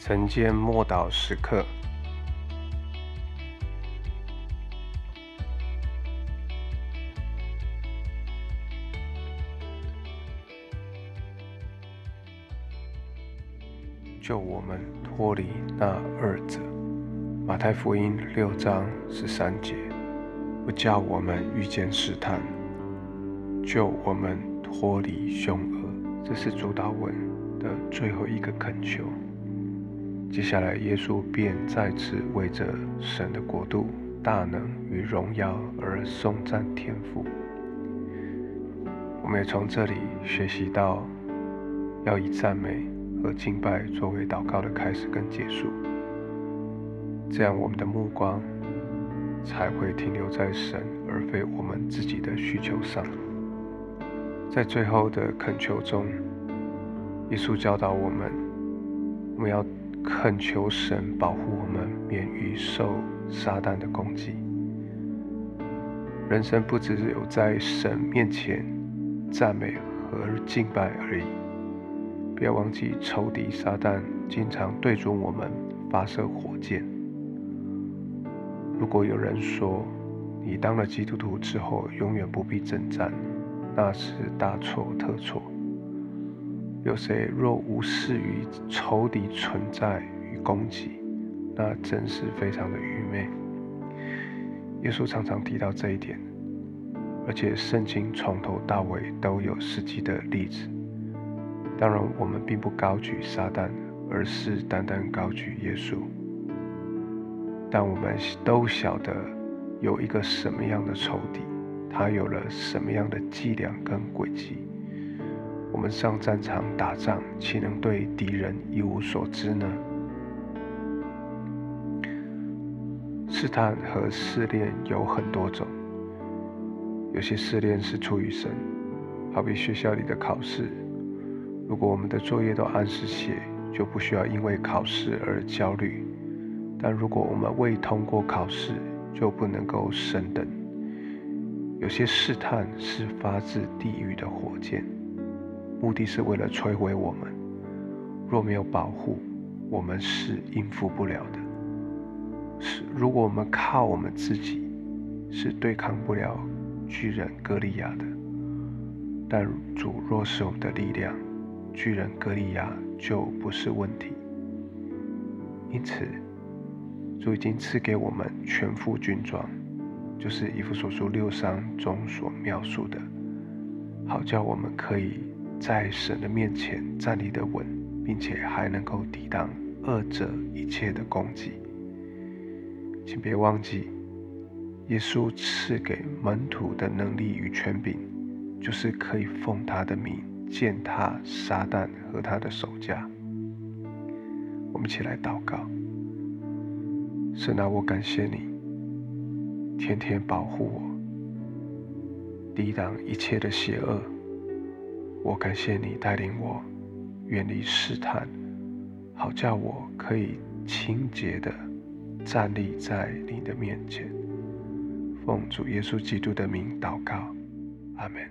晨间默祷时刻，救我们脱离那二者。马太福音六章十三节，不叫我们遇见试探，救我们脱离凶恶。这是主祷文的最后一个恳求。接下来，耶稣便再次为着神的国度、大能与荣耀而颂赞天父。我们也从这里学习到，要以赞美和敬拜作为祷告的开始跟结束，这样我们的目光才会停留在神，而非我们自己的需求上。在最后的恳求中，耶稣教导我们，我们要。恳求神保护我们免于受撒旦的攻击。人生不只有在神面前赞美和敬拜而已，不要忘记仇敌撒旦经常对准我们发射火箭。如果有人说你当了基督徒之后永远不必征战，那是大错特错。有谁若无视于仇敌存在与攻击，那真是非常的愚昧。耶稣常常提到这一点，而且圣经从头到尾都有实际的例子。当然，我们并不高举撒旦，而是单单高举耶稣。但我们都晓得有一个什么样的仇敌，他有了什么样的伎俩跟诡计。我们上战场打仗，岂能对敌人一无所知呢？试探和试炼有很多种，有些试炼是出于神，好比学校里的考试。如果我们的作业都按时写，就不需要因为考试而焦虑；但如果我们未通过考试，就不能够升等。有些试探是发自地狱的火箭。目的是为了摧毁我们。若没有保护，我们是应付不了的。是，如果我们靠我们自己，是对抗不了巨人歌利亚的。但主若是我们的力量，巨人歌利亚就不是问题。因此，主已经赐给我们全副军装，就是以弗所书六章中所描述的，好叫我们可以。在神的面前站立的稳，并且还能够抵挡二者一切的攻击。请别忘记，耶稣赐给门徒的能力与权柄，就是可以奉他的名践踏撒旦和他的手下。我们一起来祷告：神啊，我感谢你，天天保护我，抵挡一切的邪恶。我感谢你带领我远离试探，好叫我可以清洁的站立在你的面前。奉主耶稣基督的名祷告，阿门。